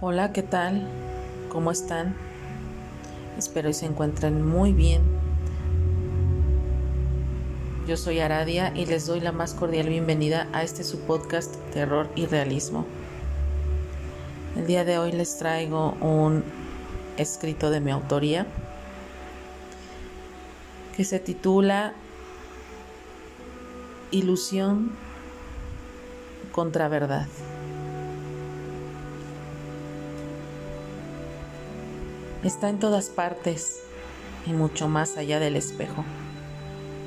Hola, ¿qué tal? ¿Cómo están? Espero que se encuentren muy bien. Yo soy Aradia y les doy la más cordial bienvenida a este su podcast Terror y Realismo. El día de hoy les traigo un escrito de mi autoría que se titula Ilusión contra verdad. Está en todas partes y mucho más allá del espejo.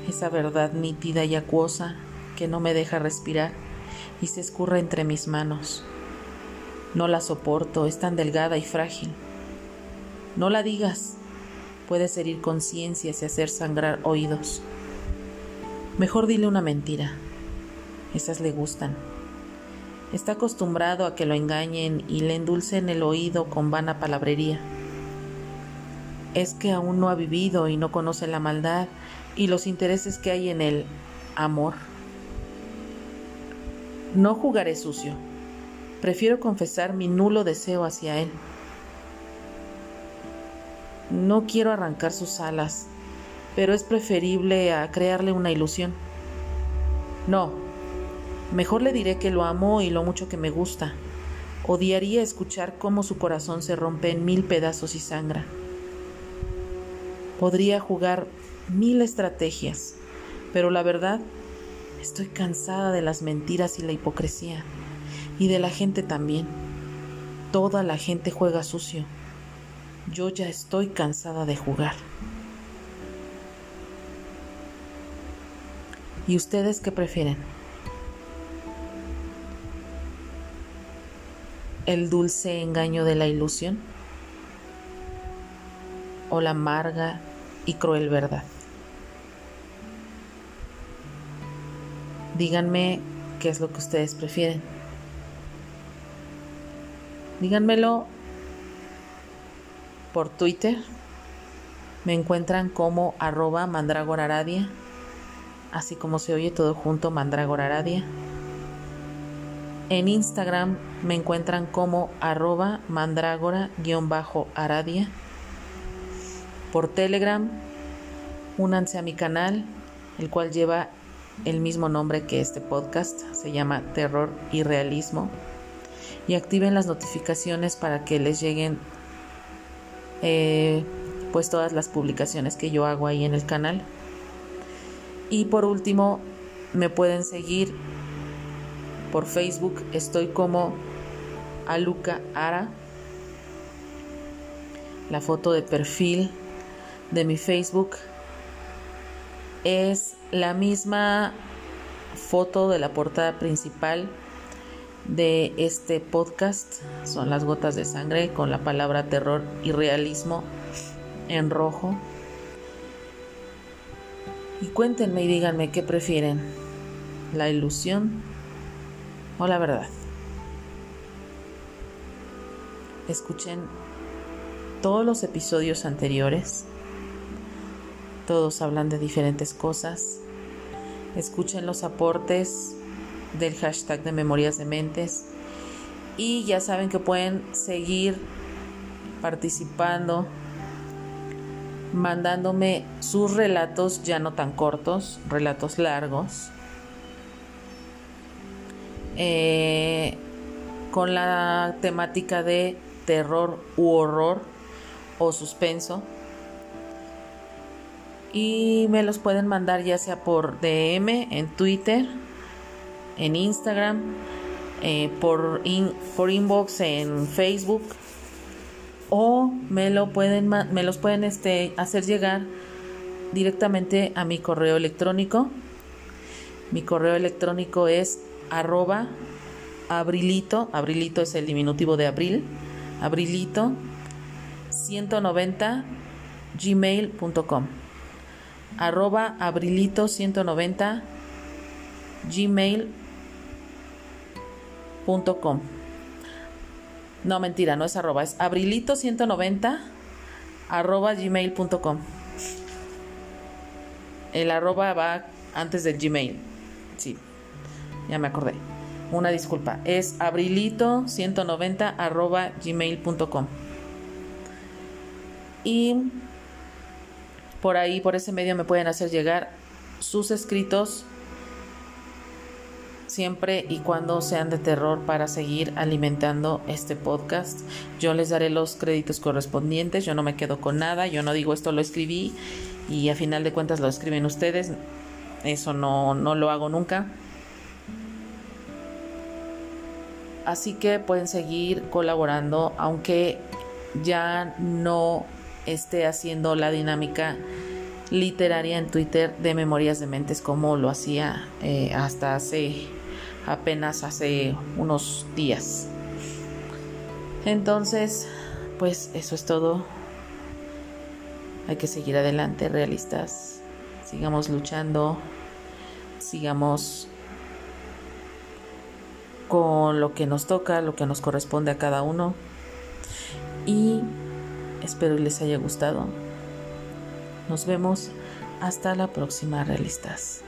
Esa verdad nítida y acuosa que no me deja respirar y se escurre entre mis manos. No la soporto, es tan delgada y frágil. No la digas, puedes herir conciencias y hacer sangrar oídos. Mejor dile una mentira. Esas le gustan. Está acostumbrado a que lo engañen y le endulcen el oído con vana palabrería. Es que aún no ha vivido y no conoce la maldad y los intereses que hay en el amor. No jugaré sucio. Prefiero confesar mi nulo deseo hacia él. No quiero arrancar sus alas, pero es preferible a crearle una ilusión. No, Mejor le diré que lo amo y lo mucho que me gusta. Odiaría escuchar cómo su corazón se rompe en mil pedazos y sangra. Podría jugar mil estrategias, pero la verdad, estoy cansada de las mentiras y la hipocresía, y de la gente también. Toda la gente juega sucio. Yo ya estoy cansada de jugar. ¿Y ustedes qué prefieren? el dulce engaño de la ilusión o la amarga y cruel verdad. Díganme qué es lo que ustedes prefieren. Díganmelo por Twitter. Me encuentran como arroba mandragoraradia, así como se oye todo junto mandragoraradia. En Instagram me encuentran como arroba mandrágora-aradia. Por Telegram, únanse a mi canal, el cual lleva el mismo nombre que este podcast, se llama Terror y Realismo. Y activen las notificaciones para que les lleguen eh, pues todas las publicaciones que yo hago ahí en el canal. Y por último, me pueden seguir por Facebook estoy como Aluca Ara. La foto de perfil de mi Facebook es la misma foto de la portada principal de este podcast. Son las gotas de sangre con la palabra terror y realismo en rojo. Y cuéntenme y díganme qué prefieren, la ilusión o la verdad. Escuchen todos los episodios anteriores. Todos hablan de diferentes cosas. Escuchen los aportes del hashtag de Memorias de Mentes. Y ya saben que pueden seguir participando, mandándome sus relatos ya no tan cortos, relatos largos eh, con la temática de terror u horror o suspenso. Y me los pueden mandar ya sea por DM en Twitter, en Instagram, eh, por, por inbox en Facebook o me lo pueden me los pueden este, hacer llegar directamente a mi correo electrónico. Mi correo electrónico es arroba abrilito, abrilito es el diminutivo de abril, abrilito 190 gmail.com arroba abrilito 190 gmail.com no mentira no es arroba es abrilito 190 arroba gmail.com el arroba va antes del gmail sí ya me acordé. una disculpa, es abrilito190 arroba gmail.com. Y por ahí, por ese medio me pueden hacer llegar sus escritos siempre y cuando sean de terror para seguir alimentando este podcast. Yo les daré los créditos correspondientes, yo no me quedo con nada, yo no digo esto lo escribí y a final de cuentas lo escriben ustedes. Eso no, no lo hago nunca. Así que pueden seguir colaborando, aunque ya no esté haciendo la dinámica literaria en Twitter de Memorias de Mentes como lo hacía eh, hasta hace apenas hace unos días. Entonces, pues eso es todo. Hay que seguir adelante, realistas. Sigamos luchando, sigamos con lo que nos toca, lo que nos corresponde a cada uno. Y espero les haya gustado. Nos vemos hasta la próxima, realistas.